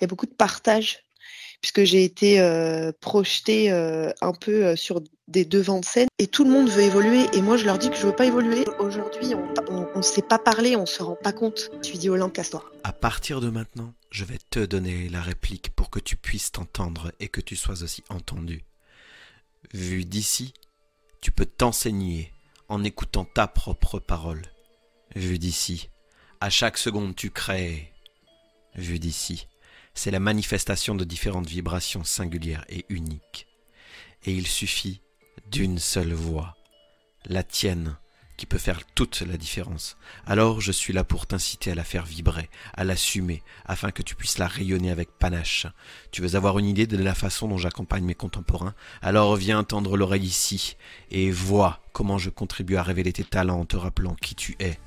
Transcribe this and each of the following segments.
il y a beaucoup de partage puisque j'ai été euh, projetée euh, un peu euh, sur des devants de scène et tout le monde veut évoluer et moi je leur dis que je veux pas évoluer. Aujourd'hui, on ne sait pas parler, on se rend pas compte. Je lui dis Olympe, casse-toi. À partir de maintenant, je vais te donner la réplique pour que tu puisses t'entendre et que tu sois aussi entendu. Vu d'ici, tu peux t'enseigner en écoutant ta propre parole. Vu d'ici, à chaque seconde tu crées. Vu d'ici, c'est la manifestation de différentes vibrations singulières et uniques. Et il suffit d'une seule voix, la tienne, qui peut faire toute la différence. Alors je suis là pour t'inciter à la faire vibrer, à l'assumer, afin que tu puisses la rayonner avec panache. Tu veux avoir une idée de la façon dont j'accompagne mes contemporains? Alors viens tendre l'oreille ici, et vois comment je contribue à révéler tes talents en te rappelant qui tu es.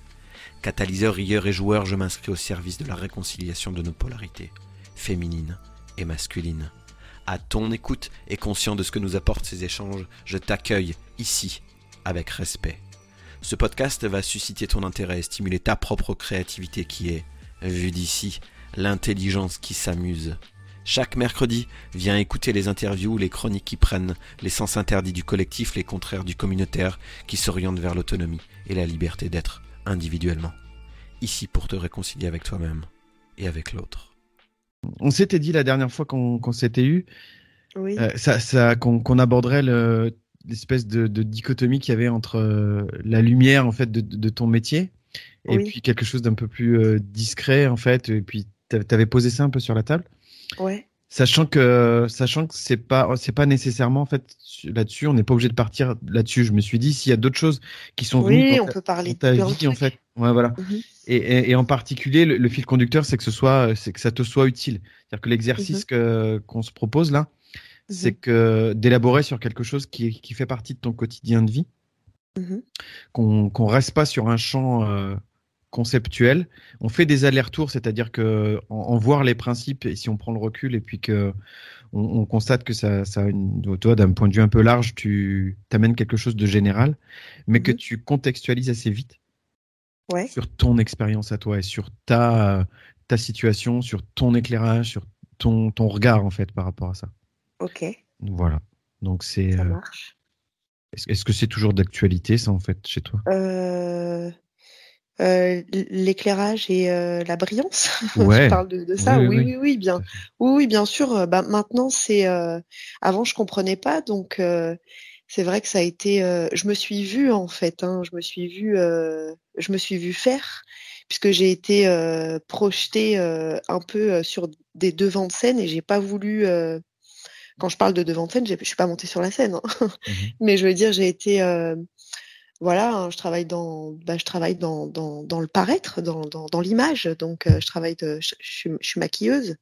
Catalyseur, rieur et joueur, je m'inscris au service de la réconciliation de nos polarités féminine et masculine. À ton écoute et conscient de ce que nous apportent ces échanges, je t'accueille ici avec respect. Ce podcast va susciter ton intérêt et stimuler ta propre créativité qui est, vue d'ici, l'intelligence qui s'amuse. Chaque mercredi, viens écouter les interviews, les chroniques qui prennent les sens interdits du collectif, les contraires du communautaire, qui s'orientent vers l'autonomie et la liberté d'être individuellement. Ici pour te réconcilier avec toi-même et avec l'autre. On s'était dit la dernière fois qu'on s'était eu euh, ça, qu'on aborderait l'espèce de, dichotomie qu'il y avait entre euh, la lumière en fait de, ton métier et puis quelque chose d'un peu plus euh, discret en fait. Et puis tu avais posé ça un peu sur la table. Ouais. Sachant que sachant que c'est pas c'est pas nécessairement en fait là-dessus, on n'est pas obligé de partir là-dessus. Je me suis dit s'il y a d'autres choses qui sont oui, on peut parler de ta vie en fait. Ouais, voilà. Mhm. Et, et, en particulier, le, fil conducteur, c'est que ce soit, c'est que ça te soit utile. C'est-à-dire que l'exercice que qu'on se propose là, c'est mhm. que d'élaborer sur quelque chose qui, qui fait partie de ton quotidien de vie, qu'on qu'on reste pas sur un champ euh, conceptuel. On fait des allers-retours, c'est-à-dire que en, voir les principes et si on prend le recul et puis que on, constate que ça, ça une, toi, d'un point de vue un peu large, tu t'amènes quelque chose de général, mais que mhm. tu contextualises assez vite sur ton expérience à toi et sur ta, ta situation, sur ton éclairage, sur ton, ton regard en fait par rapport à ça. Ok. Voilà. Donc c'est. Ça euh, marche. Est-ce que c'est toujours d'actualité ça en fait chez toi? Euh... Euh, l'éclairage et euh, la brillance. Ouais. je parle de, ça. Oui, oui, oui, bien. Oui, bien sûr. Euh, bah, maintenant, c'est. avant, je comprenais pas, donc c'est vrai que ça a été. je me suis vue en fait. Hein, je me suis vue. je me suis vue faire puisque j'ai été projetée un peu sur des devants de scène et j'ai pas voulu. quand je parle de devant de scène, je suis pas montée sur la scène, hein. mmh mais je veux dire, j'ai été voilà, hein, je travaille dans, bah, je travaille dans, dans, dans le paraître, dans, dans, dans l'image. Donc, euh, je travaille, de, je, je, suis maquilleuse. Euh,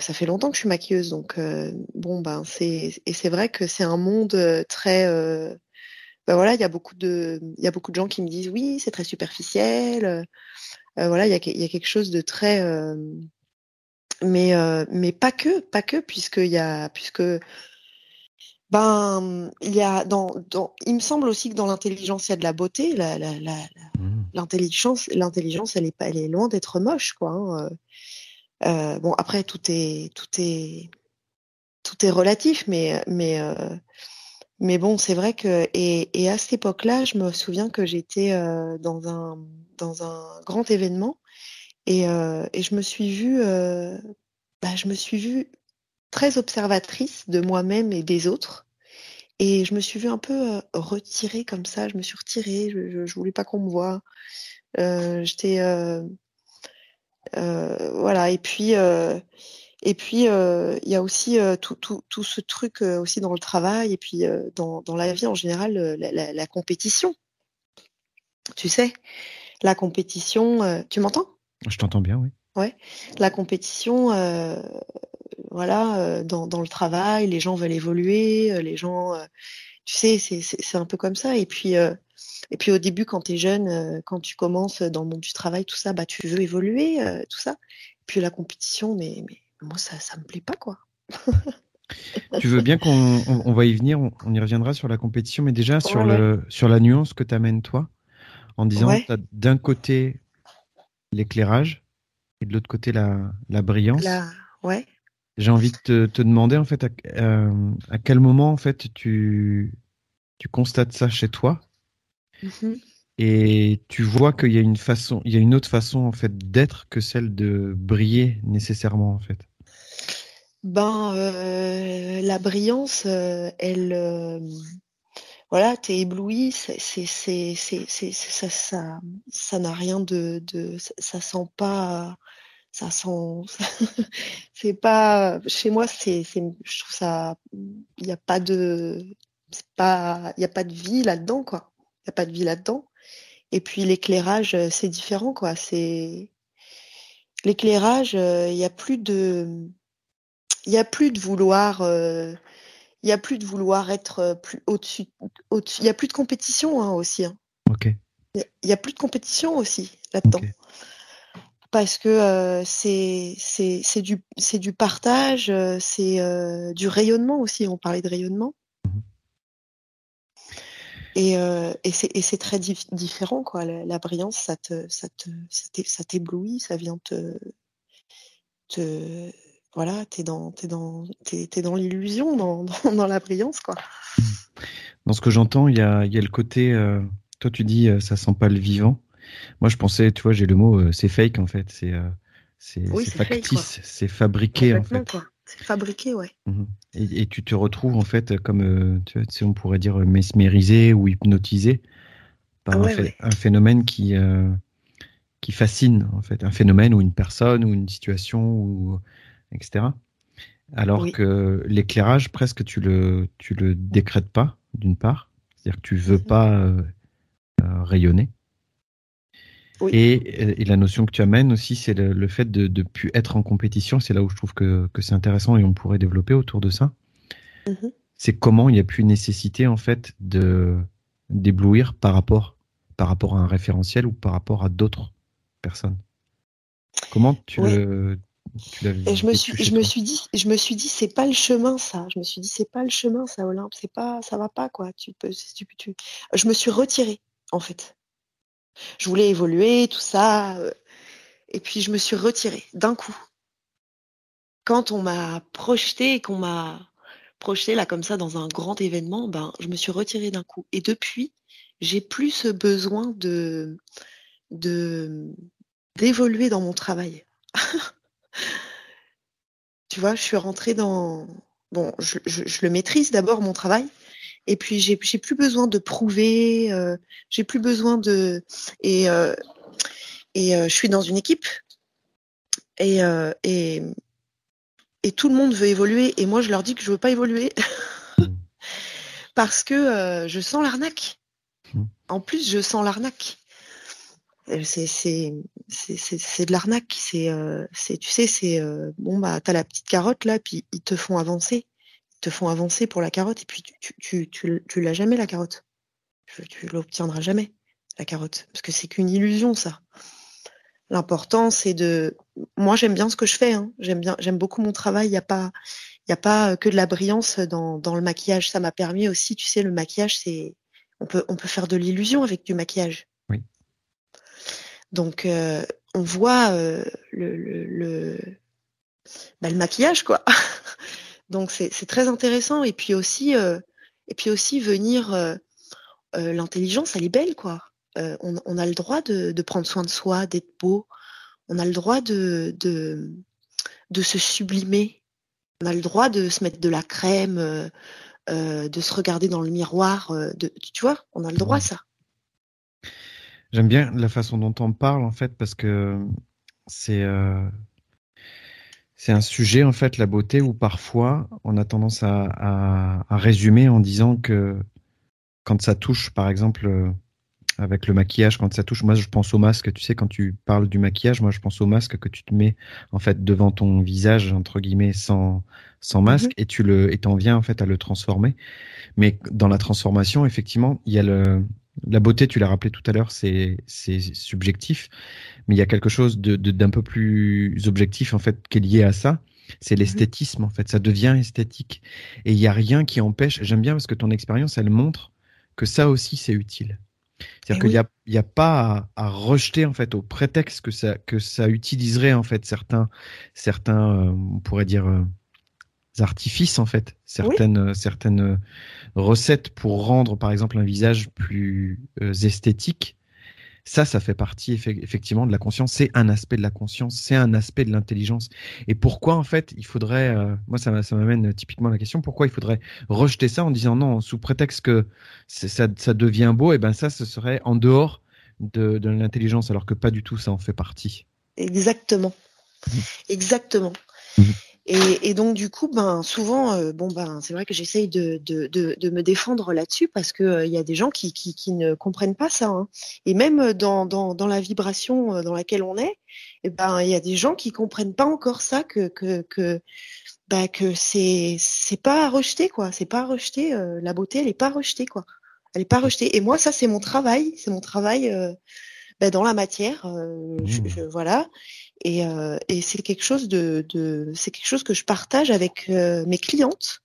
ça fait longtemps que je suis maquilleuse, donc euh, bon, ben c'est et c'est vrai que c'est un monde très, ben voilà, il y a beaucoup de, il y a beaucoup de gens qui me disent oui, c'est très superficiel. voilà, il y a, il y a quelque chose de très, mais mais pas que, pas que, puisque il y a, puisque ben, il y a dans, dans, il me semble aussi que dans l'intelligence il y a de la beauté. La, la, la, mmh. l'intelligence, l'intelligence, elle est pas, elle est loin d'être moche, quoi. Hein. Euh, bon, après tout est, tout est, tout est relatif, mais, mais, euh, mais bon, c'est vrai que et, à cette époque-là, je me souviens que j'étais euh, dans un, dans un grand événement et, et je me suis vue, bah, je me suis vue très observatrice de moi-même et des autres. Et je me suis vue un peu retirée comme ça. Je me suis retirée. Je, je, voulais pas qu'on me voie. J'étais voilà. Et puis et puis il y a aussi tout, tout, tout, ce truc aussi dans le travail et puis dans, dans la vie en général la, la, la compétition. Tu sais, la compétition. tu m'entends? Je t'entends bien, oui. Ouais, la compétition, euh, voilà, euh, dans, dans, le travail, les gens veulent évoluer, euh, les gens, euh, tu sais, c'est un peu comme ça. Et puis, et puis au début, quand tu es jeune, quand tu commences dans le monde du travail, tout ça, bah tu veux évoluer, tout ça. Et puis la compétition, mais, mais moi ça, ça me plaît pas quoi. tu veux bien qu'on on, va y venir, on, y reviendra sur la compétition, mais déjà sur le sur la nuance que t'amènes toi, en disant ouais. d'un côté l'éclairage et de l'autre côté la, la brillance. La ouais. J'ai envie de te, demander en fait à, euh, à, quel moment en fait tu, tu constates ça chez toi mm-hmm. et tu vois qu'il y a une façon, il y a une autre façon en fait d'être que celle de briller nécessairement en fait? Ben euh, la brillance, euh, elle, voilà, t'es ébloui, c'est, c'est, c'est, c'est, ça, ça, ça n'a rien de, de, ça sent pas ça sent c'est pas chez moi c'est je trouve ça il n'y a pas de pas il y a pas de vie là-dedans quoi. Il y a pas de vie là-dedans. Et puis l'éclairage euh, c'est différent quoi. C'est l'éclairage euh, il y a plus de il y a plus de vouloir euh, il y a plus de vouloir être plus au-dessus il y a plus de compétition hein, aussi hein. ok. Il y, a plus de compétition aussi là-dedans parce que euh, c'est c'est du c'est du partage, euh, c'est euh, du rayonnement aussi. On parlait de rayonnement. Mmh et, et c'est très différent quoi. La, brillance, ça te ça te ça t'éblouit, ça vient te te voilà, t'es dans t'es dans t'es, dans l'illusion, dans, dans, dans, la brillance quoi. Mmh. Dans ce que j'entends, il y a il y a le côté. toi, tu dis ça sent pas le vivant. Moi, je pensais, tu vois, j'ai le mot, euh, c'est fake en fait, c'est euh, c'est factice, c'est fabriqué en fait. C'est fabriqué, ouais. Mhm. Et, tu te retrouves en fait comme, euh, tu vois, on pourrait dire mesmérisé ou hypnotisé par ah un, phénomène qui qui fascine en fait, un phénomène ou une personne ou une situation ou etc. Alors que l'éclairage, presque, tu le tu le décrètes pas d'une part, c'est-à-dire que tu veux pas rayonner. Et, la notion que tu amènes aussi, c'est le, fait de ne plus être en compétition. C'est là où je trouve que, c'est intéressant et on pourrait développer autour de ça. Mm-hmm. C'est comment il n'y a plus nécessité en fait de d'éblouir par rapport par rapport à un référentiel ou par rapport à d'autres personnes. Comment tu le et je me suis, je me suis dit, je me suis dit, c'est pas le chemin ça. Je me suis dit, c'est pas le chemin ça, Olympe. C'est pas, ça va pas quoi. Tu peux, tu, tu... Je me suis retirée en fait je voulais évoluer, tout ça. Euh, et puis je me suis retirée d'un coup. Quand on m'a projeté, qu'on m'a projeté là comme ça dans un grand événement, ben je me suis retirée d'un coup. Et depuis, j'ai plus ce besoin de de d'évoluer dans mon travail. tu vois, je suis rentrée dans bon, je le maîtrise d'abord mon travail, et puis j'ai plus besoin de prouver, euh, j'ai plus besoin de et euh, et euh, je suis dans une équipe et, et et tout le monde veut évoluer et moi je leur dis que je veux pas évoluer parce que je sens l'arnaque. Mmh. En plus, je sens l'arnaque. C'est de l'arnaque. C'est c'est tu sais c'est bon bah t'as la petite carotte là puis ils te font avancer te font avancer pour la carotte et puis tu, tu, tu, tu l'as jamais la carotte. Tu, l'obtiendras jamais la carotte parce que c'est qu'une illusion ça. L'important c'est de. Moi j'aime bien ce que je fais. Hein. J'aime bien, j'aime beaucoup mon travail. Il y a pas, il a pas que de la brillance dans, dans le maquillage. Ça m'a permis aussi, tu sais, le maquillage c'est, on peut, on peut faire de l'illusion avec du maquillage. Oui. Donc euh, on voit euh, le, le, le, bah, le maquillage quoi. Donc c'est très intéressant. Et puis aussi, euh, et puis aussi venir, euh, euh, l'intelligence, elle est belle, quoi. On, a le droit de, prendre soin de soi, d'être beau. On a le droit de, de, de, se sublimer. On a le droit de se mettre de la crème, de se regarder dans le miroir. de, tu vois, on a le droit à ça. J'aime bien la façon dont on parle, en fait, parce que c'est c'est un sujet, en fait, la beauté, où parfois on a tendance à, résumer en disant que quand ça touche, par exemple, euh, avec le maquillage, quand ça touche, moi je pense au masque, tu sais, quand tu parles du maquillage, moi je pense au masque que tu te mets en fait devant ton visage, entre guillemets, sans, sans masque, mhm. et tu le, et t'en viens en fait à le transformer. Mais dans la transformation, effectivement, il y a le, la beauté, tu l'as rappelé tout à l'heure, c'est subjectif, mais il y a quelque chose d'un de, peu plus objectif en fait qui est lié à ça. C'est mhm. l'esthétisme en fait, ça devient esthétique. Et il n'y a rien qui empêche. J'aime bien parce que ton expérience, elle montre que ça aussi c'est utile. C'est-à-dire eh qu'il n'y a, a, pas à, rejeter en fait au prétexte que ça que ça utiliserait en fait certains certains euh, on pourrait dire euh, artifices en fait certaines certaines recettes pour rendre par exemple un visage plus esthétique ça, ça fait partie effectivement de la conscience. C'est un aspect de la conscience, c'est un aspect de l'intelligence. Et pourquoi en fait il faudrait, euh, moi ça m'amène typiquement à la question, pourquoi il faudrait rejeter ça en disant non sous prétexte que ça, devient beau, et ben ça ce serait en dehors de, l'intelligence, alors que pas du tout, ça en fait partie. Exactement, mmh. exactement. Mmh. Et, donc du coup, ben souvent, euh, bon ben c'est vrai que j'essaye de, de, de, me défendre là-dessus parce que euh, il y a des gens qui, qui, qui, ne comprennent pas ça. Hein. Et même dans, dans, dans, la vibration euh, dans laquelle on est, et eh ben il y a des gens qui comprennent pas encore ça que que que bah, que c'est c'est pas à rejeter quoi. C'est pas à rejeter. la beauté, elle est pas rejetée quoi. Elle est pas rejetée. Et moi, ça c'est mon travail. C'est mon travail. Ben, dans la matière, je, mmh. je, voilà. Et, euh, et c'est quelque chose de, de c'est quelque chose que je partage avec euh, mes clientes.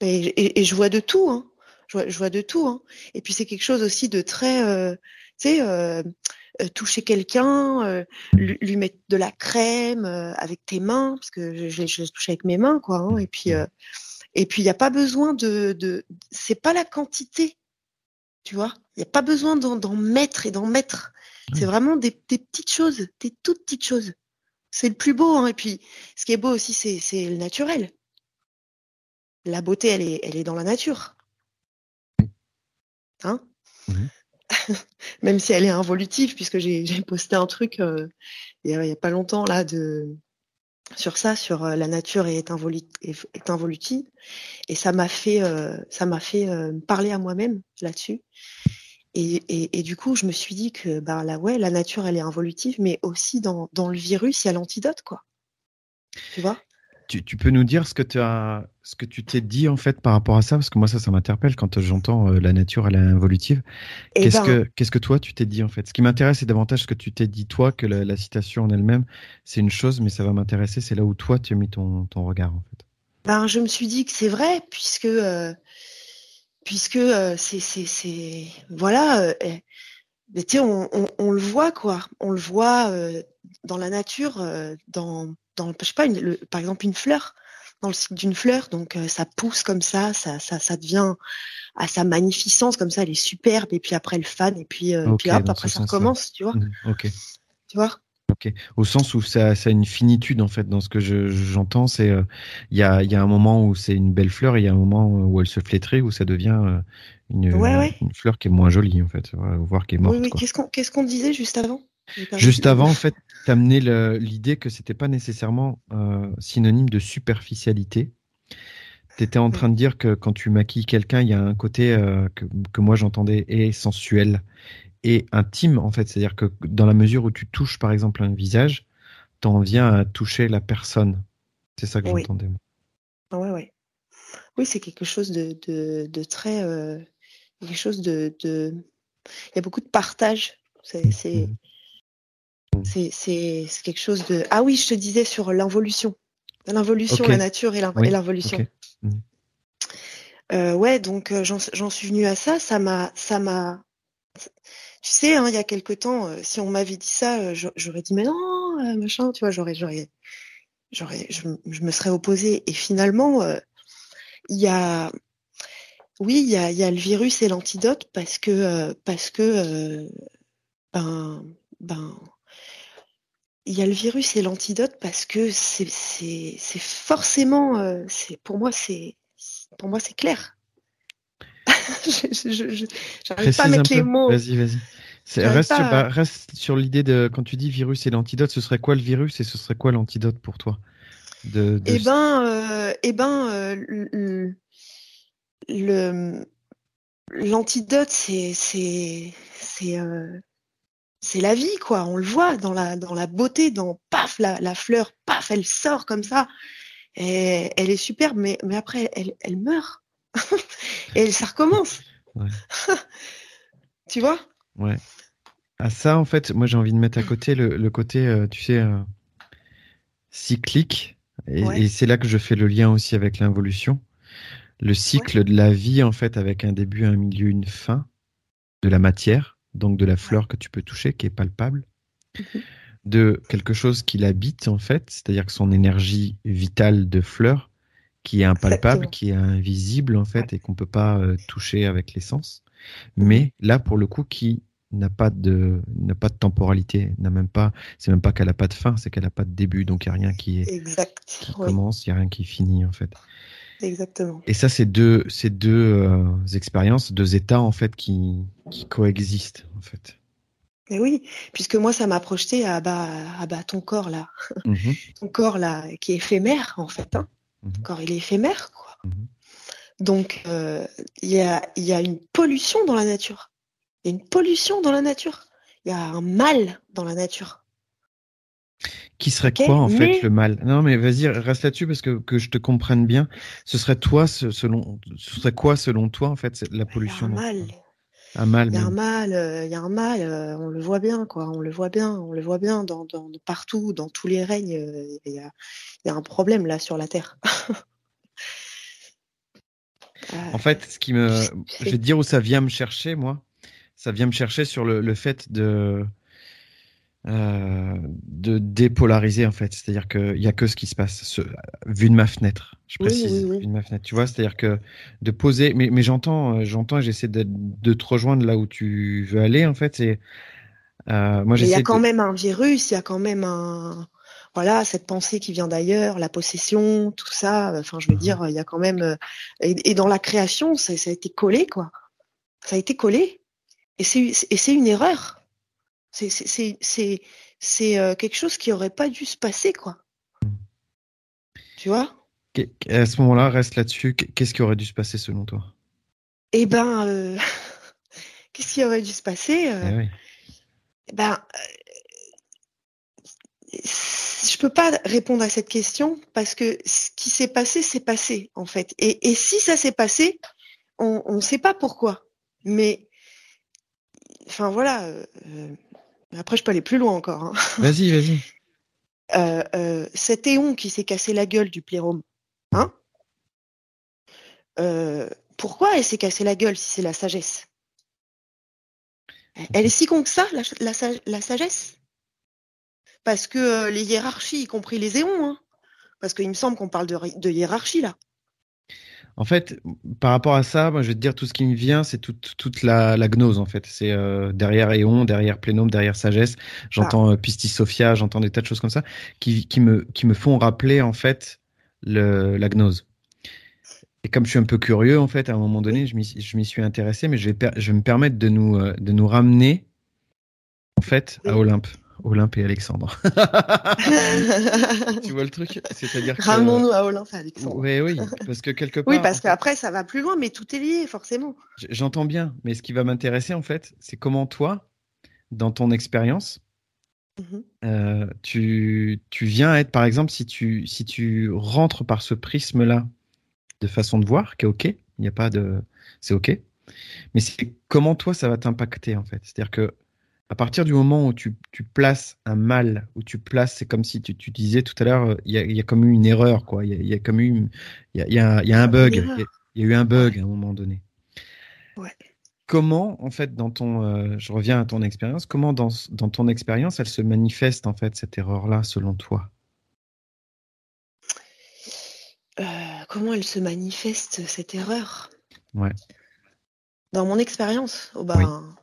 Et, et, je vois de tout, hein. Je vois, je vois de tout. Hein. Et puis c'est quelque chose aussi de très, euh, tu sais, toucher quelqu'un, lui, lui, mettre de la crème avec tes mains, parce que je, je, touche avec mes mains, quoi. Hein. Et puis, et puis il n'y a pas besoin de, de c'est pas la quantité, tu vois. Il n'y a pas besoin d'en mettre et d'en mettre. C'est vraiment des, des, petites choses, des toutes petites choses. C'est le plus beau. Hein. Et puis, ce qui est beau aussi, c'est le naturel. La beauté, elle est, elle est dans la nature. Hein? Mhm. Même si elle est involutive, puisque j'ai posté un truc euh, il n'y a, pas longtemps là de sur ça, sur euh, la nature est, est, involutive, et ça m'a fait, euh, ça m'a fait parler à moi-même là-dessus. Et, et, du coup, je me suis dit que bah là, ouais, la nature, elle est involutive, mais aussi dans, dans le virus, il y a l'antidote, quoi. Tu vois? Tu, tu, peux nous dire ce que tu as, ce que tu t'es dit en fait par rapport à ça, parce que moi ça, ça m'interpelle quand j'entends euh, la nature, elle est involutive. Eh qu'est-ce ben que, qu'est-ce que toi tu t'es dit en fait? Ce qui m'intéresse, c'est davantage ce que tu t'es dit toi que la, citation en elle-même. C'est une chose, mais ça va m'intéresser. C'est là où toi tu as mis ton, ton regard en fait. Ben, je me suis dit que c'est vrai, puisque euh, puisque euh, c'est c'est voilà euh, eh, mais tu sais on, on, on, le voit quoi. On le voit euh, dans la nature euh, dans dans je sais pas une, par exemple une fleur dans le cycle d'une fleur. Donc ça pousse comme ça ça ça ça devient à sa magnificence comme ça elle est superbe et puis après elle fane et puis, puis hop après ça recommence tu vois. Mmh, ok. Tu vois? Ok. Au sens où ça, ça, a une finitude en fait dans ce que j'entends, c'est il euh, y, a, y, a, un moment où c'est une belle fleur, il y a un moment où elle se flétrit, où ça devient euh, une, une, fleur qui est moins jolie en fait, voire qui est morte. Oui, Qu'est-ce qu'on disait juste avant? Juste avant, en fait, t'amenais l'idée que c'était pas nécessairement euh, synonyme de superficialité. Tu étais en train de dire que quand tu maquilles quelqu'un, il y a un côté que, que, moi j'entendais est sensuel et intime en fait. C'est-à-dire que dans la mesure où tu touches par exemple un visage, t'en viens à toucher la personne. C'est ça que j'entendais. Ouais, ouais. Oui, c'est quelque chose de, de, de très. Euh, quelque chose de, de, Il y a beaucoup de partage. C'est. Mmh. C'est c'est quelque chose de. Ah oui, je te disais sur l'involution. L'involution, la nature et l'involution. Mmh. Euh, ouais, donc euh, j'en suis venue à ça. Ça m'a, ça m'a, tu sais, hein, il y a quelque temps, euh, si on m'avait dit ça, euh, j'aurais dit mais non, euh, machin, tu vois, j'aurais, j'aurais, j'aurais, je, me serais opposée. Et finalement, il y a, oui, il y a, y a le virus et l'antidote parce que, parce que, ben, ben, il y a le virus et l'antidote parce que c'est, forcément, c'est pour moi, c'est, pour moi, c'est clair je n'arrive pas à mettre les mots. Vas-y, vas-y. Reste, sur, bah, reste sur l'idée de quand tu dis virus et l'antidote, ce serait quoi le virus et ce serait quoi l'antidote pour toi de, Eh ben, euh, eh ben, euh, le l'antidote, c'est c'est c'est euh, la vie quoi. On le voit dans la dans la beauté, dans paf la, la fleur, paf elle sort comme ça. Et elle est superbe, mais mais après elle elle meurt. et ça recommence. tu vois? Ouais. À ça, en fait, moi j'ai envie de mettre à côté le, côté, euh, tu sais, euh, cyclique. Et, c'est là que je fais le lien aussi avec l'involution. Le cycle de la vie, en fait, avec un début, un milieu, une fin de la matière. donc de la fleur que tu peux toucher, qui est palpable, mhm. de quelque chose qui l'habite en fait, c'est-à-dire que son énergie vitale de fleur, qui est impalpable, qui est invisible en fait, et qu'on peut pas euh, toucher avec les sens, mhm. mais là pour le coup qui n'a pas de n'a pas de temporalité, n'a même pas, c'est même pas qu'elle a pas de fin, c'est qu'elle a pas de début, donc il y a rien qui est exact, commence, il y a rien qui finit en fait. Exactement. Et ça, c'est deux, c'est deux euh, expériences, deux états en fait qui, qui coexistent en fait. Mais oui, puisque moi, ça m'a projeté à bah, à bah ton corps là, mhm. ton corps là, qui est éphémère en fait. Hein. Ton corps, il est éphémère quoi. Mhm. Donc, euh, il y, a, y a une pollution dans la nature. Il y a une pollution dans la nature. Il y a un mal dans la nature. Qui serait quoi en fait le mal? Non mais vas-y reste là-dessus parce que que je te comprenne bien. Ce serait toi selon ce serait quoi selon toi en fait la pollution Il y a un mal. Un mal. Il y a un mal. Euh, il y a un mal. Euh, on le voit bien quoi. On le voit bien. On le voit bien dans, dans partout dans tous les règnes. Euh, il y a il y a un problème là sur la terre. en fait, ce qui me, je vais te dire où ça vient me chercher moi. Ça vient me chercher sur le, le fait de euh, de dépolariser en fait. C'est-à-dire qu'il n'y a que ce qui se passe, ce, vu de ma fenêtre. Je précise, vu de ma fenêtre. Tu vois, c'est-à-dire que de poser. Mais, mais j'entends, euh, j'entends et j'essaie de, de, te rejoindre là où tu veux aller en fait. C'est euh, moi. Il y a quand même un virus. Il y a quand même un voilà cette pensée qui vient d'ailleurs, la possession, tout ça. Enfin, je veux mhm. dire, il y a quand même et, dans la création, ça, ça, a été collé quoi. Ça a été collé et et c'est une erreur. C'est euh, quelque chose qui aurait pas dû se passer, quoi. Tu vois? À ce moment-là, reste là-dessus. Qu'est-ce qui aurait dû se passer selon toi? Eh ben, euh, qu'est-ce qui aurait dû se passer euh, eh, eh Ben, je peux pas répondre à cette question parce que ce qui s'est passé, c'est passé en fait. Et, et si ça s'est passé, on ne sait pas pourquoi. Mais, enfin voilà. Après, je peux aller plus loin encore. Hein. Vas-y, vas-y. Euh, euh, cet éon qui s'est cassé la gueule du plérome, hein euh, Pourquoi elle s'est cassé la gueule si c'est la sagesse? Elle est si con que ça, la, sagesse? Parce que les hiérarchies, y compris les éons, hein parce qu'il me semble qu'on parle de hiérarchie là. En fait, par rapport à ça, moi, je vais te dire tout ce qui me vient, c'est toute, toute la, la, gnose en fait. C'est euh, derrière Éon, derrière Plénome, derrière Sagesse. J'entends ah. euh, Pistis Sophia, j'entends des tas de choses comme ça qui, qui, me, qui me font rappeler en fait le, la gnose. Et comme je suis un peu curieux en fait, à un moment donné, je m'y suis intéressé, mais je vais, je vais me permettre de nous, euh, de nous ramener en fait à Olympe. Olympe et Alexandre. tu vois le truc? C'est-à-dire que... Ramons-nous à Olympe et Alexandre. Oui, oui, parce que quelque part... Oui, parce qu'après, ça va plus loin, mais tout est lié, forcément. J'entends bien, mais ce qui va m'intéresser, en fait, c'est comment toi, dans ton expérience, mhm. euh, tu, tu viens être, par exemple, si tu, si tu rentres par ce prisme-là de façon de voir, qui est OK, il n'y a pas de... C'est OK. Mais c'est comment toi, ça va t'impacter, en fait? C'est-à-dire que à partir du moment où tu, places un mal, où tu places, c'est comme si tu, disais tout à l'heure, il y a, comme eu une erreur, quoi. Il y a, comme eu, il y a, un bug. Il y, a eu un bug à un moment donné. Comment, en fait, dans ton, euh, je reviens à ton expérience, comment dans, dans ton expérience, elle se manifeste, en fait, cette erreur-là, selon toi? Euh, Comment elle se manifeste, cette erreur? Ouais. Dans mon expérience, oh ben,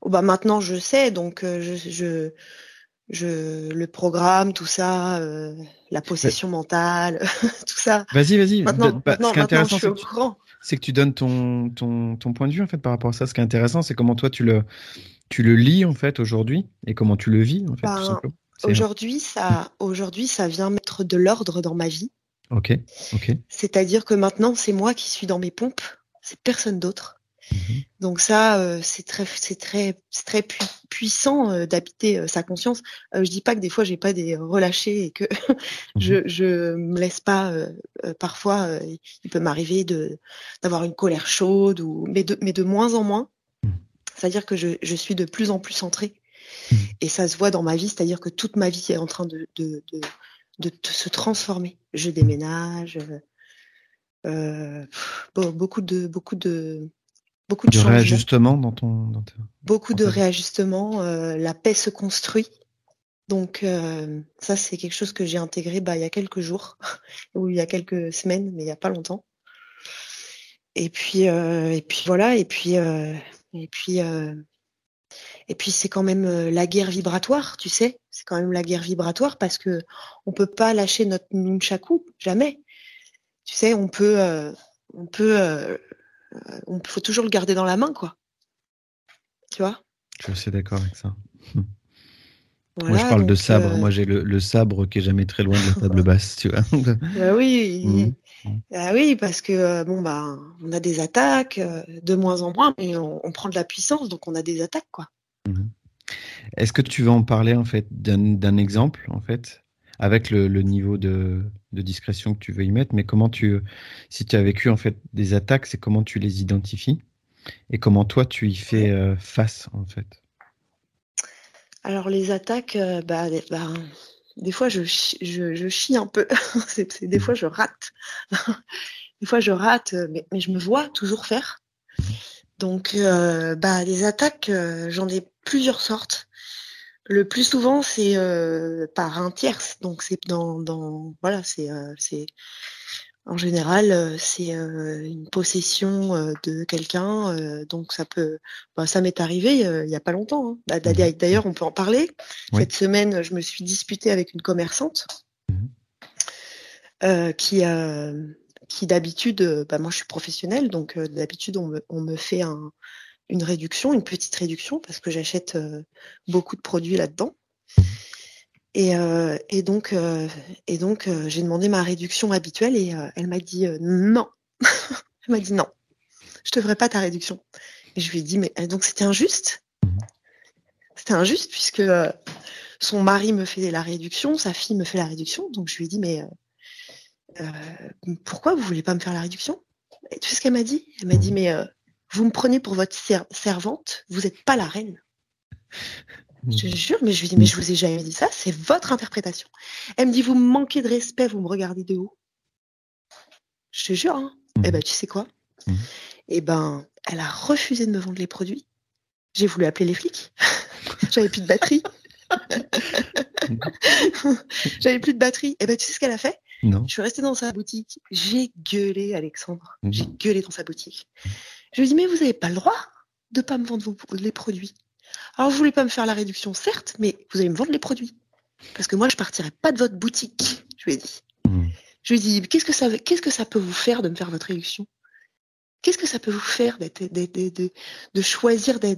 oh bah maintenant je sais, donc euh, je, je, je, le programme, tout ça, euh, la possession mentale, tout ça. Vas-y, vas-y. Maintenant, bah, ce qui est intéressant, c'est que, tu donnes ton, ton, ton point de vue en fait par rapport à ça. Ce qui est intéressant, c'est comment toi tu le, tu le lis en fait aujourd'hui et comment tu le vis en fait. Ben, aujourd'hui, ça, aujourd'hui, ça vient mettre de l'ordre dans ma vie. Ok, ok. C'est-à-dire que maintenant, c'est moi qui suis dans mes pompes, c'est personne d'autre. Mhm. Donc ça, euh, c'est très, c'est très, très puissant euh, d'habiter euh, sa conscience. je dis pas que des fois j'ai pas des relâchés et que je, mhm. je me laisse pas. parfois, il peut m'arriver de d'avoir une colère chaude ou mais de mais de moins en moins. Mhm. C'est-à-dire que je, je suis de plus en plus centrée et ça se voit dans ma vie. C'est-à-dire que toute ma vie est en train de de, de, de, se transformer. Je déménage. beaucoup de beaucoup de Beaucoup de, réajustements dans ton. Beaucoup de réajustements. la paix se construit. Donc ça, c'est quelque chose que j'ai intégré bah, il y a quelques jours ou il y a quelques semaines, mais il n'y a pas longtemps. Et puis et puis voilà. Et puis et puis et puis c'est quand même euh, la guerre vibratoire, tu sais. C'est quand même la guerre vibratoire parce que on peut pas lâcher notre nunchaku, jamais. Tu sais, on peut, euh, on peut, euh, on faut toujours le garder dans la main, quoi. Tu vois? Je suis assez d'accord avec ça. Moi, je parle de sabre. Moi, j'ai le, sabre qui est jamais très loin de la table basse, tu vois. bah oui. Mmh. Ah oui, parce que bon bah, on a des attaques de moins en moins, mais on, on, prend de la puissance, donc on a des attaques, quoi. Mhm. Est-ce que tu veux en parler en fait d'un exemple en fait? Avec le, niveau de, discrétion que tu veux y mettre, mais comment tu, si tu as vécu en fait des attaques, c'est comment tu les identifies et comment toi tu y fais euh, face en fait? Alors les attaques, euh, bah, bah, des fois je, je, chie un peu, des fois je rate, des fois je rate, mais, mais je me vois toujours faire. Mhm. Donc, euh, bah, les attaques, euh, j'en ai plusieurs sortes. Le plus souvent, c'est euh, par un tierce. Donc, c'est dans, dans, voilà, c'est, c'est, en général, c'est une possession de quelqu'un. donc, ça peut, bah, ça m'est arrivé il n'y a pas longtemps. Hein. Bah, mmh. D'ailleurs, on peut en parler. Cette semaine, je me suis disputée avec une commerçante mmh. qui a qui d'habitude, euh, bah moi je suis professionnelle, donc euh, d'habitude on me, on me fait un, une réduction, une petite réduction, parce que j'achète euh, beaucoup de produits là-dedans. Et, et, donc, et donc j'ai demandé ma réduction habituelle et elle m'a dit non. elle m'a dit non, je te ferai pas ta réduction. Et je lui ai dit mais donc c'était injuste. C'était injuste puisque son mari me fait la réduction, sa fille me fait la réduction. Donc je lui ai dit mais euh, pourquoi vous voulez pas me faire la réduction? Et tu sais ce qu'elle m'a dit? Elle m'a dit, mais euh, vous me prenez pour votre servante, vous n'êtes pas la reine. Je te jure, mais je lui dis, mais je vous ai jamais dit ça, c'est votre interprétation. Elle me dit, vous me manquez de respect, vous me regardez de haut. Je te jure, hein. Mmh. Eh ben, tu sais quoi mmh. Eh ben, elle a refusé de me vendre les produits. J'ai voulu appeler les flics. J'avais plus de batterie. J'avais plus de batterie. Eh ben, tu sais ce qu'elle a fait? Je suis restée dans sa boutique. J'ai gueulé, Alexandre. J'ai gueulé dans sa boutique. Je lui ai dit, mais vous n'avez pas le droit de pas me vendre les produits. Alors, vous voulez pas me faire la réduction, certes, mais vous allez me vendre les produits. Parce que moi, je partirai pas de votre boutique, je lui ai dit. Mhm. Je lui ai dit, qu'est-ce que ça, qu'est-ce que ça peut vous faire de me faire votre réduction? Qu'est-ce que ça peut vous faire d'être, de choisir de,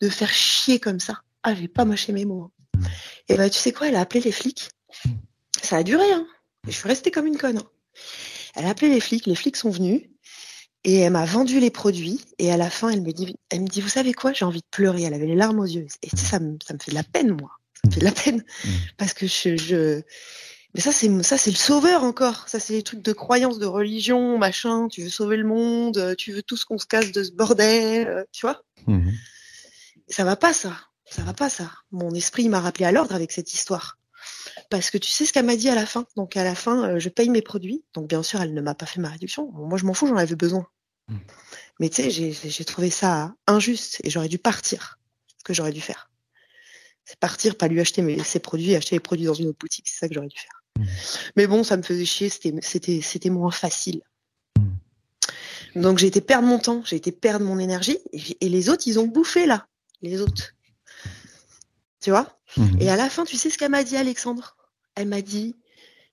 de, faire chier comme ça? Ah, j'ai pas moché mes mots. Hein. Mhm. Et ben, tu sais quoi? Elle a appelé les flics. Ça a duré, hein. Je suis restée comme une conne. Hein. Elle a appelé les flics, les flics sont venus et elle m'a vendu les produits et à la fin elle me dit, elle me dit, vous savez quoi, j'ai envie de pleurer. Elle avait les larmes aux yeux et ça me, ça me fait de la peine moi, ça me fait de la peine mmh. parce que je, je... mais ça c'est ça c'est le sauveur encore, ça c'est les trucs de croyance, de religion, machin. Tu veux sauver le monde, tu veux tout ce qu'on se casse de ce bordel, euh, tu vois. Mmh. Ça va pas ça, ça va pas ça. Mon esprit m'a rappelé à l'ordre avec cette histoire parce que tu sais ce qu'elle m'a dit à la fin. Donc à la fin, euh, je paye mes produits. Donc bien sûr, elle ne m'a pas fait ma réduction. Moi, je m'en fous, j'en avais besoin. Hmm. Mais tu sais, j'ai trouvé ça injuste et j'aurais dû partir. Ce que j'aurais dû faire. C'est partir, pas lui acheter mes, ses produits, acheter les produits dans une autre boutique. C'est ça que j'aurais dû faire. Hmm. Mais bon, ça me faisait chier. C'était moins facile. Hmm. Donc j'ai été perdre mon temps, j'ai été perdre mon énergie et les autres, ils ont bouffé là. Les autres. Tu vois? Et à la fin, tu sais ce qu'elle m'a dit, Alexandre? Elle m'a dit,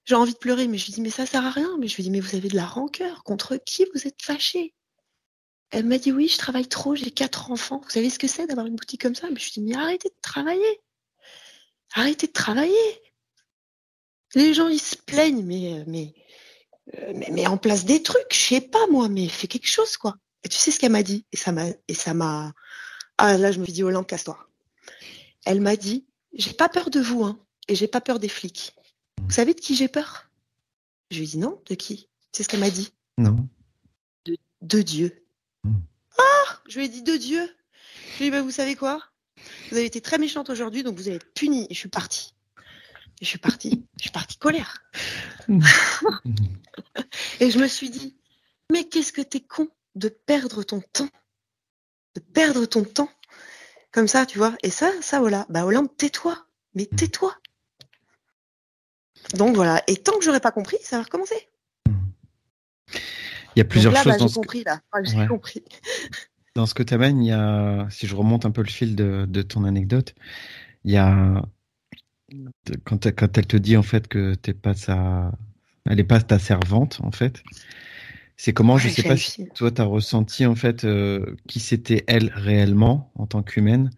j'ai envie de pleurer, mais je lui dis, mais ça sert à rien. Mais je lui dis, mais vous avez de la rancœur. Contre qui vous êtes fâché Elle m'a dit, oui, je travaille trop, j'ai quatre enfants. Vous savez ce que c'est d'avoir une boutique comme ça? Mais je lui dis, mais arrêtez de travailler. Arrêtez de travailler. Les gens, ils se plaignent, mais, mais, euh, mais, en place des trucs, je sais pas moi, mais fais quelque chose, quoi. Et tu sais ce qu'elle m'a dit? Et ça m'a, et ça m'a, ah là, je me suis dit, Hollande, casse-toi. Elle m'a dit, j'ai pas peur de vous, hein, et j'ai pas peur des flics. Vous savez de qui j'ai peur? Je lui ai dit non, de qui? C'est ce qu'elle m'a dit. Non. De, Dieu. Hmm. Ah Je lui ai dit de Dieu. Je lui ai dit, bah, vous savez quoi? Vous avez été très méchante aujourd'hui, donc vous allez être punie. Et je suis partie. Et je suis partie. Je suis partie colère. Et je me suis dit, mais qu'est-ce que t'es con de perdre ton temps? De perdre ton temps? Comme ça, tu vois. Et ça, ça voilà. Bah Hollande, tais-toi, mais tais-toi. Donc voilà. Et tant que j'aurais pas compris, ça va recommencer. Il y a plusieurs choses. Bah, dans compris là. j'ai compris. Dans ce que tu amènes, il y a, si je remonte un peu le fil de, de ton anecdote, il y a quand, quand, elle te dit en fait que t'es pas sa, elle n'est pas ta servante en fait. C'est comment, je sais pas si toi tu as ressenti en fait euh, qui c'était elle réellement en tant qu'humaine.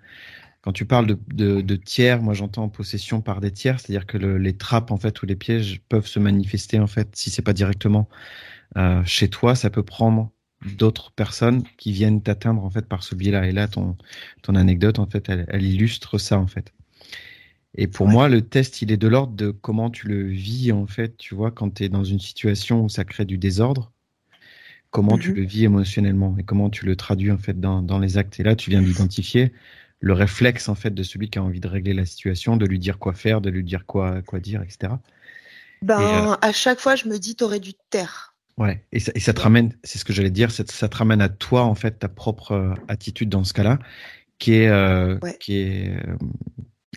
Quand tu parles de, de, tiers, moi j'entends possession par des tiers, c'est-à-dire que les trappes en fait ou les pièges peuvent se manifester en fait si c'est pas directement euh, chez toi, ça peut prendre d'autres personnes qui viennent t'atteindre en fait par ce biais-là. Et là, ton ton anecdote en fait, elle, elle illustre ça en fait. Et pour moi, le test, il est de l'ordre de comment tu le vis, en fait, tu vois, quand tu es dans une situation où ça crée du désordre, comment tu mhm. le vis émotionnellement et comment tu le traduis, en fait, dans, dans les actes. Et là, tu viens d'identifier le réflexe, en fait, de celui qui a envie de régler la situation, de lui dire quoi faire, de lui dire quoi, quoi dire, etc. Ben, euh, à chaque fois, je me dis, t'aurais dû te taire. Ouais, et ça, et ça te ramène, c'est ce que j'allais dire, ça, ça, te ramène à toi, en fait, ta propre euh, attitude dans ce cas-là, qui est, euh, qui est,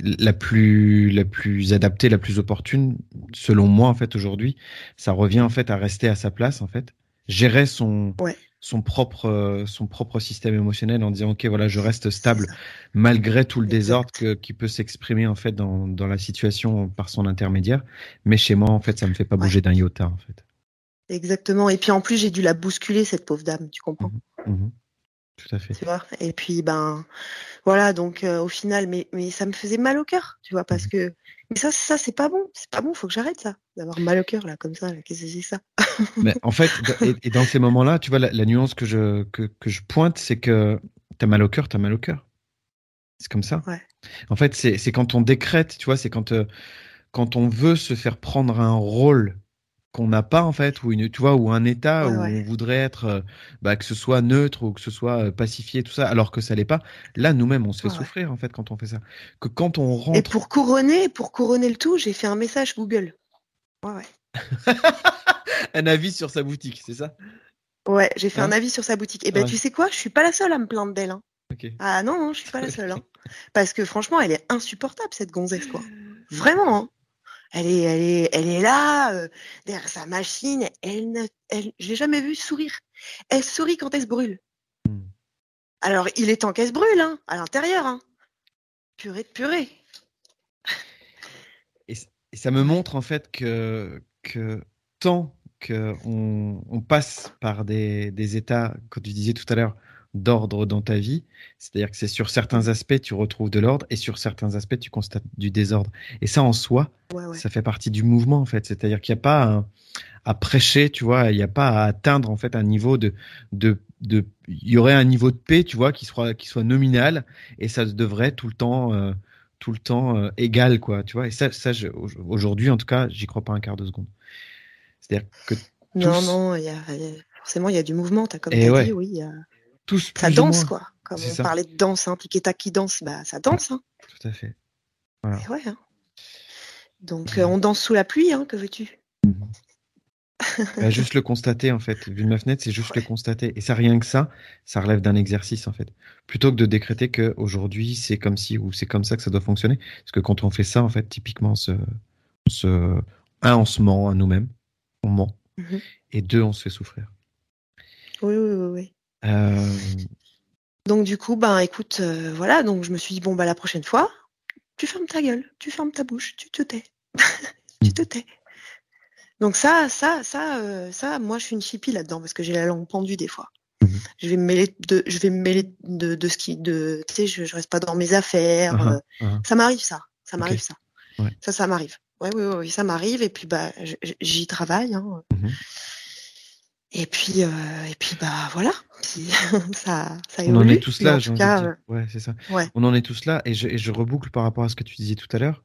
la plus la plus adaptée, la plus opportune, selon moi en fait aujourd'hui, ça revient en fait à rester à sa place en fait, gérer son son propre son propre système émotionnel en disant ok voilà je reste stable malgré tout le désordre qui peut s'exprimer en fait dans dans la situation par son intermédiaire, mais chez moi en fait ça me fait pas bouger d'un iota en fait. Exactement. Et puis en plus j'ai dû la bousculer cette pauvre dame, tu comprends? Mmh mmh tout à fait. Tu vois? Et puis ben voilà, donc euh, au final, mais, mais ça me faisait mal au cœur, tu vois, parce mmh. que mais ça, ça c'est pas bon, c'est pas bon, faut que j'arrête ça, d'avoir mal au cœur là, comme ça, qu'est-ce que c'est ça Mais en fait, et, dans ces moments-là, tu vois, la, nuance que je que, que je pointe, c'est que t'as mal au cœur, t'as mal au cœur. C'est comme ça. Ouais. En fait, c'est quand on décrète, tu vois, c'est quand euh, quand on veut se faire prendre un rôle qu'on n'a pas en fait, ou une, tu vois, ou un état où on voudrait être, euh, bah, que ce soit neutre ou que ce soit euh, pacifié, tout ça, alors que ça l'est pas. Là, nous-mêmes, on se fait souffrir en fait quand on fait ça. Que quand on rentre. Et pour couronner, pour couronner le tout, j'ai fait un message Google. Ouais, ouais. un avis sur sa boutique, c'est ça? Ouais, j'ai fait un avis sur sa boutique. Et ben, tu sais quoi, je suis pas la seule à me plaindre d'elle. Hein. Ah non, non, je suis pas la seule. Hein. Parce que franchement, elle est insupportable cette gonzesse, quoi. Vraiment. Hein. Elle est, elle est, elle est là, euh, derrière sa machine. Elle ne, elle, je l'ai jamais vue sourire. Elle sourit quand elle se brûle. Hmm. Alors, il est temps qu'elle se brûle, hein, à l'intérieur, hein. Purée de purée. Et, ça me montre en fait que, que tant qu'on on passe par des, des états, comme tu disais tout à l'heure, d'ordre dans ta vie. C'est-à-dire que c'est sur certains aspects, tu retrouves de l'ordre et sur certains aspects, tu constates du désordre. Et ça, en soi, ça fait partie du mouvement, en fait. C'est-à-dire qu'il n'y a pas à prêcher, tu vois, il n'y a pas à atteindre, en fait, un niveau de, de, de, il y aurait un niveau de paix, tu vois, qui soit, qui soit nominal et ça devrait tout le temps, euh, tout le temps euh, égal, quoi, tu vois. Et ça, ça aujourd'hui, en tout cas, j'y crois pas un quart de seconde. C'est-à-dire que. Non, non, il y a, forcément, il y a du mouvement, as comme tu dit, oui. Y a ça danse quoi. Comme on parlait de danse, hein, Piqueta qui danse, bah ça danse. Hein. Tout à fait. Ouais, hein. Donc euh, on danse sous la pluie, hein, que veux-tu? Mhm. bah, Juste le constater en fait. Vu de ma fenêtre, c'est juste le constater. Et ça, rien que ça, ça relève d'un exercice en fait. Plutôt que de décréter que aujourd'hui c'est comme si ou c'est comme ça que ça doit fonctionner. Parce que quand on fait ça, en fait, typiquement, ce, un, on se ment à nous-mêmes, on ment. Mhm. Et deux, on se fait souffrir. Oui, oui, oui, oui. Euh, donc du coup, ben écoute, euh, voilà, donc je me suis dit bon bah la prochaine fois, tu fermes ta gueule, tu fermes ta bouche, tu te tais, tu te tais. Donc ça, ça, ça, euh, ça, moi je suis une chippie là-dedans parce que j'ai la langue pendue des fois. Mhm. Je vais me mêler de, je vais me mêler de, de ce qui, de, tu sais, je, je, reste pas dans mes affaires. Uh-huh, uh-huh. Ça m'arrive ça, ça m'arrive ça. Ça, ça m'arrive. Ouais, oui, oui, ça m'arrive et puis bah j'y travaille. Hein. Mhm. Et puis, euh, et puis bah voilà, ça, ça On en est tous là, euh, Ouais, c'est ça. On en est tous là, et je, et je, reboucle par rapport à ce que tu disais tout à l'heure.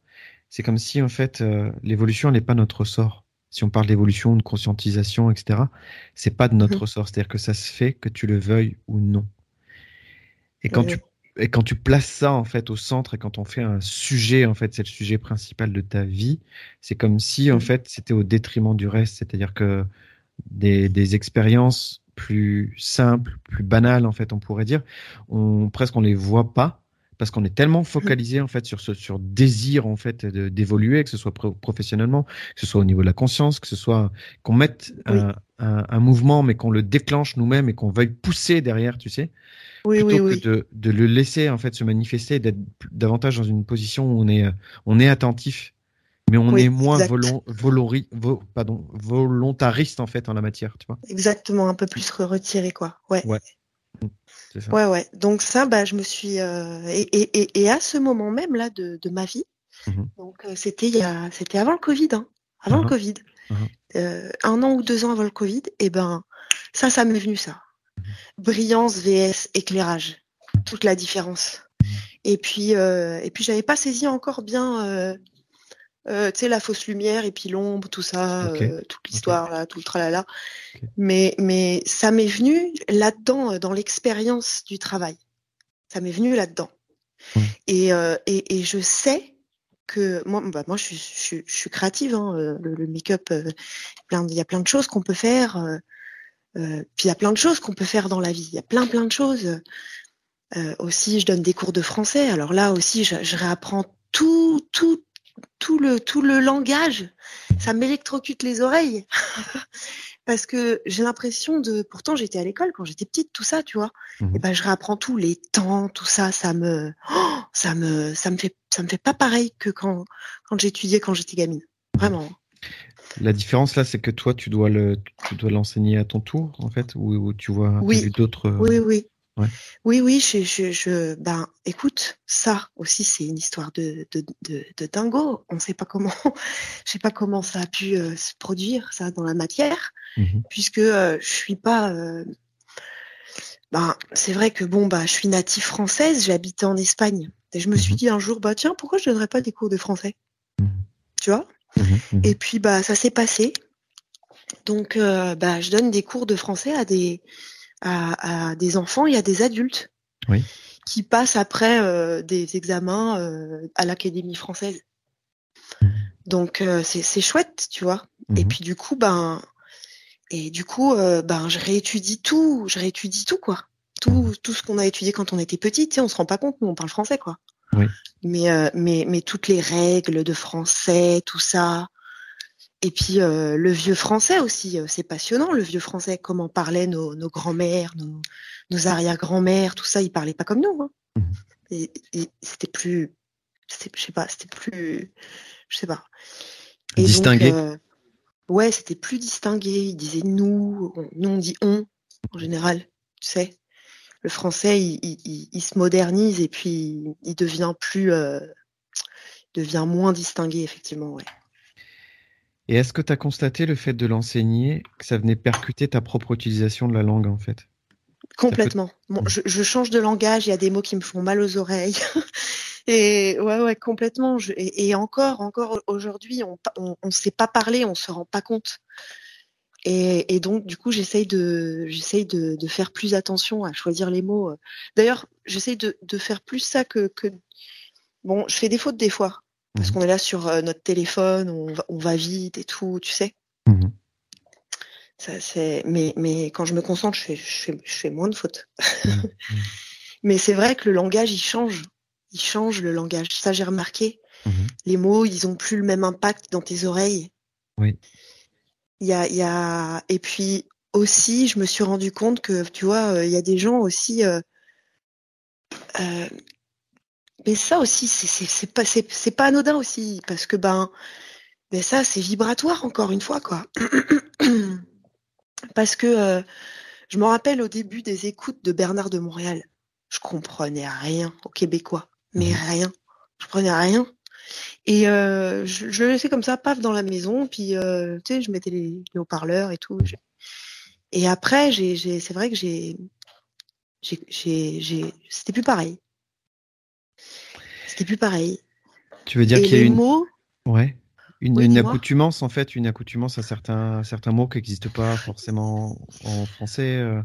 C'est comme si en fait euh, l'évolution n'est pas notre sort. Si on parle d'évolution, de conscientisation, etc., c'est pas de notre mhm. ressort. C'est-à-dire que ça se fait que tu le veuilles ou non. Et quand tu et quand tu places ça en fait au centre et quand on fait un sujet en fait c'est le sujet principal de ta vie c'est comme si en mhm. fait c'était au détriment du reste c'est-à-dire que des, expériences plus simples, plus banales en fait, on pourrait dire, on presque on les voit pas parce qu'on est tellement focalisé en fait sur ce sur désir en fait d'évoluer, que ce soit professionnellement, que ce soit au niveau de la conscience, que ce soit qu'on mette un, un, mouvement mais qu'on le déclenche nous-mêmes et qu'on veuille pousser derrière, tu sais. Oui, plutôt oui, que de, de, le laisser en fait se manifester, d'être davantage dans une position où on est on est attentif, mais on est moins volon, pardon, volontariste en fait en la matière, tu vois. Exactement, un peu plus retiré quoi. Ouais. Ouais. Ouais, ouais. Donc ça, bah, je me suis euh, et, et, et, à ce moment même là de, de ma vie, mmh donc euh, c'était il y a, c'était avant le Covid, hein, avant le mmh Covid, mmh euh, un an ou deux ans avant le Covid, et ben ça, ça m'est venu ça. Brillance vs éclairage, toute la différence. Et puis et puis j'avais pas saisi encore bien euh, tu sais, la fausse lumière et puis l'ombre, tout ça, euh, toute l'histoire, là, tout le tralala. Mais, mais ça m'est venu là-dedans, euh, dans l'expérience du travail. Ça m'est venu là-dedans. Et, et, et, je sais que moi, bah, moi je, suis, je, je suis créative. Hein, le, le make-up, il y a plein de choses qu'on peut faire. puis il y a plein de choses qu'on peut faire dans la vie. Il y a plein, plein de choses. aussi, je donne des cours de français. Alors là aussi, je, je réapprends tout, tout, tout le tout le langage, ça m'électrocute les oreilles parce que j'ai l'impression de. Pourtant, j'étais à l'école quand j'étais petite, tout ça, tu vois. Mmh et ben, je réapprends tous les temps, tout ça, ça me, ça me, ça me fait, ça me fait pas pareil que quand quand j'étudiais quand j'étais gamine, vraiment. La différence là, c'est que toi, tu dois le, tu dois l'enseigner à ton tour, en fait, ou, tu vois oui. d'autres. Oui, oui. Oui, oui, je, je, je, ben, écoute, ça aussi, c'est une histoire de, de, de, de dingo. On ne sait pas comment, je sais pas comment ça a pu euh, se produire, ça, dans la matière, mmh puisque euh, je suis pas. Euh, ben, c'est vrai que bon, bah, je suis native française, j'ai habité en Espagne, et je me suis mmh dit un jour, bah tiens, pourquoi je donnerais pas des cours de français, mmh tu vois? Et puis, bah, ça s'est passé. Donc, bah, je donne des cours de français à des à, des enfants et à des adultes qui passent après euh, des examens euh, à l'Académie française. Mmh. Donc euh, c'est chouette, tu vois. Et mmh. puis du coup, ben et du coup, ben je réétudie tout, je réétudie tout quoi. Tout, mmh. tout ce qu'on a étudié quand on était petit, tu sais, on se rend pas compte, nous on parle français quoi. Mais, mais, mais toutes les règles de français, tout ça, et puis euh, le vieux français aussi, euh, c'est passionnant, le vieux français, comment parlaient nos, nos grands-mères, nos, nos arrière-grand-mères, tout ça, ils parlaient pas comme nous. Hein. Mmh. Et, et c'était plus, je sais pas, c'était plus, je sais pas. Et distingué. euh, ouais, c'était plus distingué. Ils disaient nous, nous on dit on en général, tu sais. Le français, il, il, il se modernise et puis il devient plus, euh, devient moins distingué effectivement, ouais. Et est-ce que tu as constaté le fait de l'enseigner, que ça venait percuter ta propre utilisation de la langue en fait? Complètement. Bon, je, change de langage, il y a des mots qui me font mal aux oreilles. et ouais, ouais, complètement. et, encore, encore aujourd'hui, on ne sait pas parler, on se rend pas compte. Et, donc, du coup, j'essaye de, j'essaye de, faire plus attention à choisir les mots. D'ailleurs, j'essaye de, faire plus ça que, que, bon, je fais des fautes des fois. Parce mmh qu'on est là sur euh, notre téléphone, on va, on va, vite et tout, tu sais. Mmh ça, c'est... Mais, mais quand je me concentre, je fais, je fais, je fais moins de fautes. Mmh mais c'est vrai que le langage, il change. Il change le langage. Ça, j'ai remarqué. Les mots, ils ont plus le même impact dans tes oreilles. Oui. Il y a, il y a... Et puis aussi, je me suis rendu compte que, tu vois, euh, il y a des gens aussi... Euh, euh, mais ça aussi, c'est pas, c'est pas anodin aussi, parce que ben, ben ça, c'est vibratoire encore une fois, quoi. parce que euh, je me rappelle au début des écoutes de Bernard de Montréal, je comprenais rien au québécois, mais mmh. rien. Je comprenais rien. Et euh, je, je, le laissais comme ça, paf, dans la maison, puis euh, tu sais, je mettais les, haut-parleurs et tout. Et après, j'ai, c'est vrai que j'ai, j'ai, c'était plus pareil plus pareil. Tu veux dire qu'il y a une mots, ouais, une, accoutumance en fait, une accoutumance à certains certains mots qui n'existent pas forcément en français. Euh,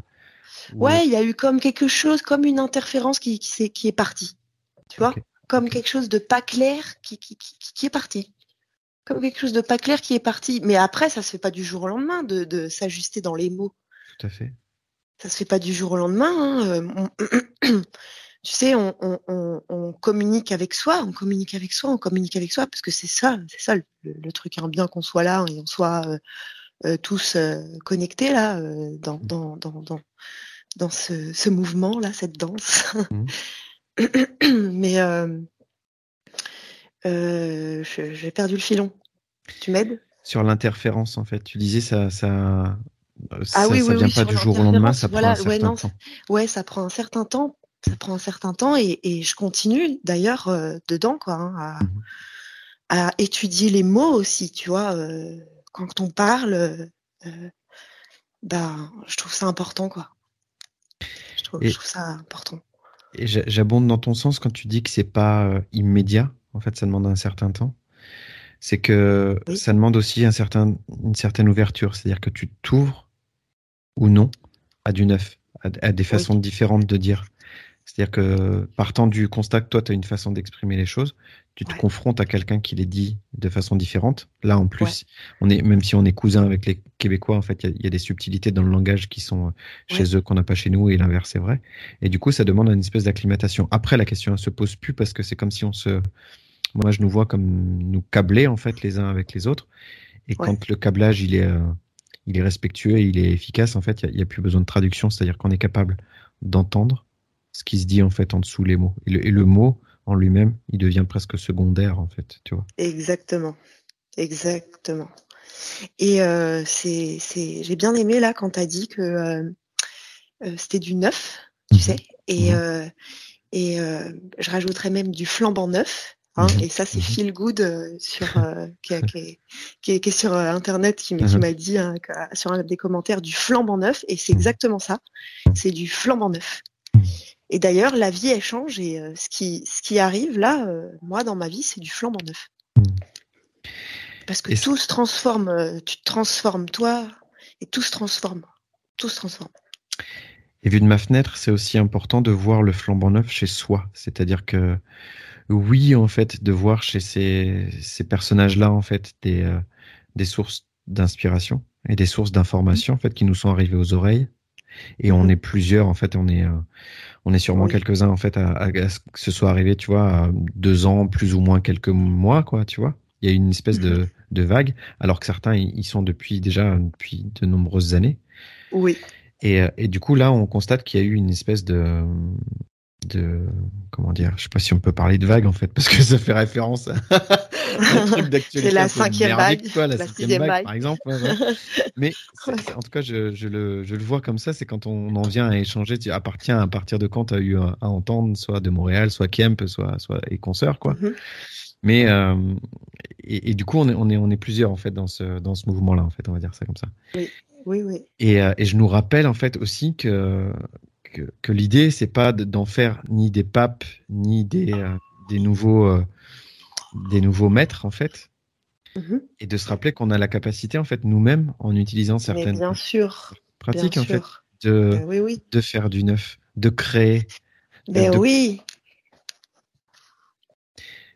ouais, il y a eu comme quelque chose, comme une interférence qui qui, est, qui est partie. Tu vois, comme quelque chose de pas clair qui, qui, qui, est parti. Comme quelque chose de pas clair qui est parti. Mais après, ça se fait pas du jour au lendemain de, de s'ajuster dans les mots. Tout à fait. ça se fait pas du jour au lendemain. Hein. tu sais, on, on, communique avec soi, on communique avec soi, on communique avec soi, parce que c'est ça, c'est ça le, truc, hein, bien qu'on soit là et on soit euh, euh, tous euh, connectés là dans, dans, dans, dans, dans ce, ce mouvement là, cette danse. Mmh. Mais j'ai perdu le filon. Tu m'aides? Sur l'interférence, en fait, tu disais ça, ça ah ça, oui, vient pas du jour au lendemain, ça prend un certain temps. Ouais, ça prend un certain temps. Ça prend un certain temps et, et je continue d'ailleurs euh, dedans quoi, hein, à, mmh à, étudier les mots aussi, tu vois. Euh, quand on parle, euh, bah, je trouve ça important quoi. Je trouve, je trouve ça important. Et j'abonde dans ton sens quand tu dis que c'est pas immédiat. En fait, ça demande un certain temps c'est que ça demande aussi un certain, une certaine ouverture. C'est-à-dire que tu t'ouvres ou non à du neuf, à, des façons différentes de dire. C'est-à-dire que partant du constat que toi, tu as une façon d'exprimer les choses, tu te confrontes à quelqu'un qui les dit de façon différente. Là, en plus, on est, même si on est cousin avec les Québécois, en fait, il y, a des subtilités dans le langage qui sont chez eux qu'on n'a pas chez nous et l'inverse est vrai. Et du coup, ça demande une espèce d'acclimatation. Après, la question ne se pose plus parce que c'est comme si on se, moi, je nous vois comme nous câbler, en fait, les uns avec les autres. Et quand le câblage, il est, euh, il est respectueux et il est efficace, en fait, il n'y a, plus besoin de traduction, c'est-à-dire qu'on est capable d'entendre ce qui se dit en fait en dessous les mots. Et le, mot en lui-même, il devient presque secondaire en fait, tu vois. Exactement, exactement. Et euh, c'est, j'ai bien aimé là quand tu as dit que euh, euh, c'était du neuf, tu mhm. sais, et, mhm. et je rajouterais même du flambant neuf. Hein, mhm. Et ça, c'est Feel. Good sur qui, est, qui, est, sur internet qui, m'a dit hein, sur un des commentaires du flambant neuf et c'est exactement ça. C'est du flambant neuf. Et d'ailleurs, la vie elle change et ce qui ce qui arrive là, moi dans ma vie, c'est du flambant neuf. Parce que tout se transforme, tu te transformes toi et tout se transforme, tout se transforme. Et vu de ma fenêtre, c'est aussi important de voir le flambant neuf chez soi, c'est-à-dire que oui, en fait, de voir chez ces, ces personnages-là, en fait, des, euh, des sources d'inspiration et des sources d'information, en fait, qui nous sont arrivées aux oreilles. Et on est plusieurs, en fait, on est, euh, on est sûrement quelques-uns, en fait, à, ce que ce soit arrivé, tu vois, à deux ans, plus ou moins quelques mois, quoi, tu vois. Il y a une espèce de, mhm. de vague, alors que certains, ils sont depuis déjà, depuis de nombreuses années. Oui. Et, euh, et, du coup, là, on constate qu'il y a eu une espèce de, de comment dire, je sais pas si on peut parler de vague en fait parce que ça fait référence à un truc d'actualité. C'est la cinquième vague, la, sixième vague, par exemple. Mais en tout cas, je, je, le, je, le, vois comme ça, c'est quand on en vient à échanger, tu appartiens à partir de quand tu as eu à, entendre, soit de Montréal, soit Kemp, soit soit et consoeurs quoi. Mm-hmm. Mais euh, et, et, du coup, on est, on est on est plusieurs en fait dans ce dans ce mouvement là en fait, on va dire ça comme ça. Oui. Oui, oui. Et, euh, et je nous rappelle en fait aussi que que, l'idée, c'est pas d'en faire ni des papes, ni des, euh, des, nouveaux, euh, des nouveaux maîtres, en fait. Mhm. Et de se rappeler qu'on a la capacité, en fait, nous-mêmes, en utilisant certaines bien sûr, pratiques, en fait, de, ben de faire du neuf, de créer. Ben oui.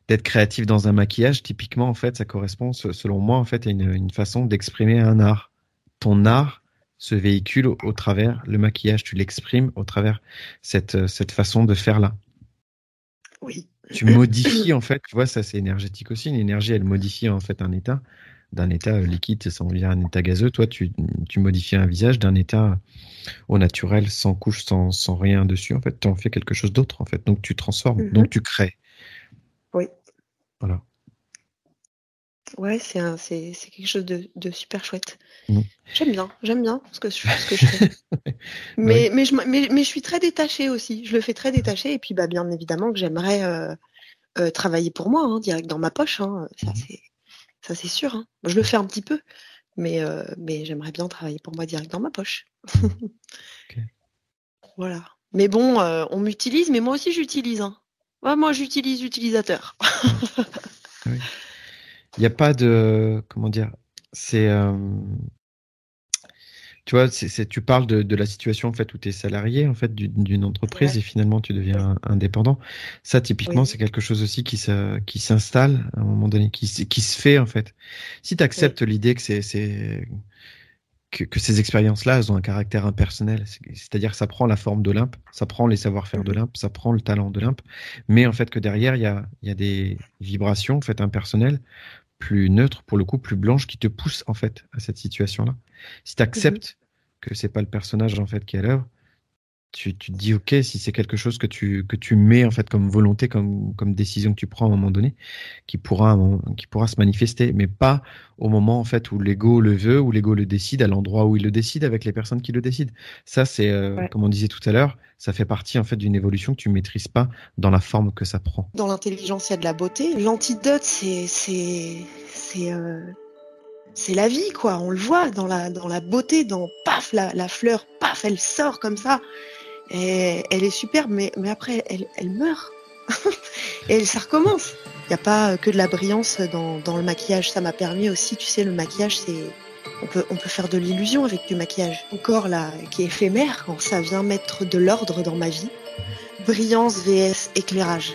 D'être créatif dans un maquillage, typiquement, en fait, ça correspond, selon moi, en fait, à une, une façon d'exprimer un art. Ton art, se véhicule au, travers le maquillage, tu l'exprimes au travers cette, euh, cette façon de faire là. Oui. Tu modifies en fait, tu vois, ça c'est énergétique aussi. Une énergie, elle modifie en fait un état. D'un état euh, liquide, ça vient un état gazeux. Toi, tu, tu modifies un visage d'un état au naturel, sans couche, sans, sans rien dessus. En fait, tu en fais quelque chose d'autre en fait. Donc tu transformes, mm-hmm. donc tu crées. Oui. Voilà. Ouais, c'est c'est c'est quelque chose de, de super chouette. Mmh. J'aime bien, j'aime bien ce que, je, ce que je fais. mais, mais, je, mais, mais, je suis très détachée aussi. Je le fais très détaché. Et puis, bah, bien évidemment que j'aimerais euh, euh, travailler pour moi, hein, direct dans ma poche. Hein. Ça, mmh. c'est ça c'est sûr. Hein. Je le fais un petit peu, mais, euh, mais j'aimerais bien travailler pour moi direct dans ma poche. Voilà. Mais bon, on m'utilise, mais moi aussi j'utilise. Moi, j'utilise utilisateur. oui. Il n'y a pas de. Comment dire C'est. Euh, tu vois, tu parles de, de, la situation en fait où tu es salarié en fait d'une entreprise et finalement tu deviens indépendant. Ça typiquement c'est quelque chose aussi qui se, qui s'installe à un moment donné, qui, qui se fait en fait. Si tu acceptes l'idée que c'est, que, ces expériences-là, elles ont un caractère impersonnel. C'est-à-dire que ça prend la forme d'Olympe, ça prend les savoir-faire d'Olympe, ça prend le talent d'Olympe, mais en fait que derrière, il y a, y a, des vibrations en fait impersonnelles, plus neutres, pour le coup, plus blanches, qui te poussent en fait à cette situation-là. Si tu acceptes que c'est pas le personnage en fait qui est à l'œuvre, tu, tu, te dis ok si c'est quelque chose que tu que tu mets en fait comme volonté comme comme décision que tu prends à un moment donné qui pourra qui pourra se manifester mais pas au moment en fait où l'ego le veut où l'ego le décide à l'endroit où il le décide avec les personnes qui le décident. Ça c'est euh, comme on disait tout à l'heure ça fait partie en fait d'une évolution que tu maîtrises pas dans la forme que ça prend. Dans l'intelligence il y a de la beauté. L'antidote c'est c'est c'est euh, c'est la vie quoi. On le voit dans la dans la beauté dans paf la, la fleur paf elle sort comme ça et elle est superbe, mais, après, elle, elle meurt. et ça recommence. Il n'y a pas que de la brillance dans, le maquillage. Ça m'a permis aussi, tu sais, le maquillage, c'est. On peut, faire de l'illusion avec du maquillage. Encore là, qui est éphémère ça vient mettre de l'ordre dans ma vie. Brillance vs éclairage.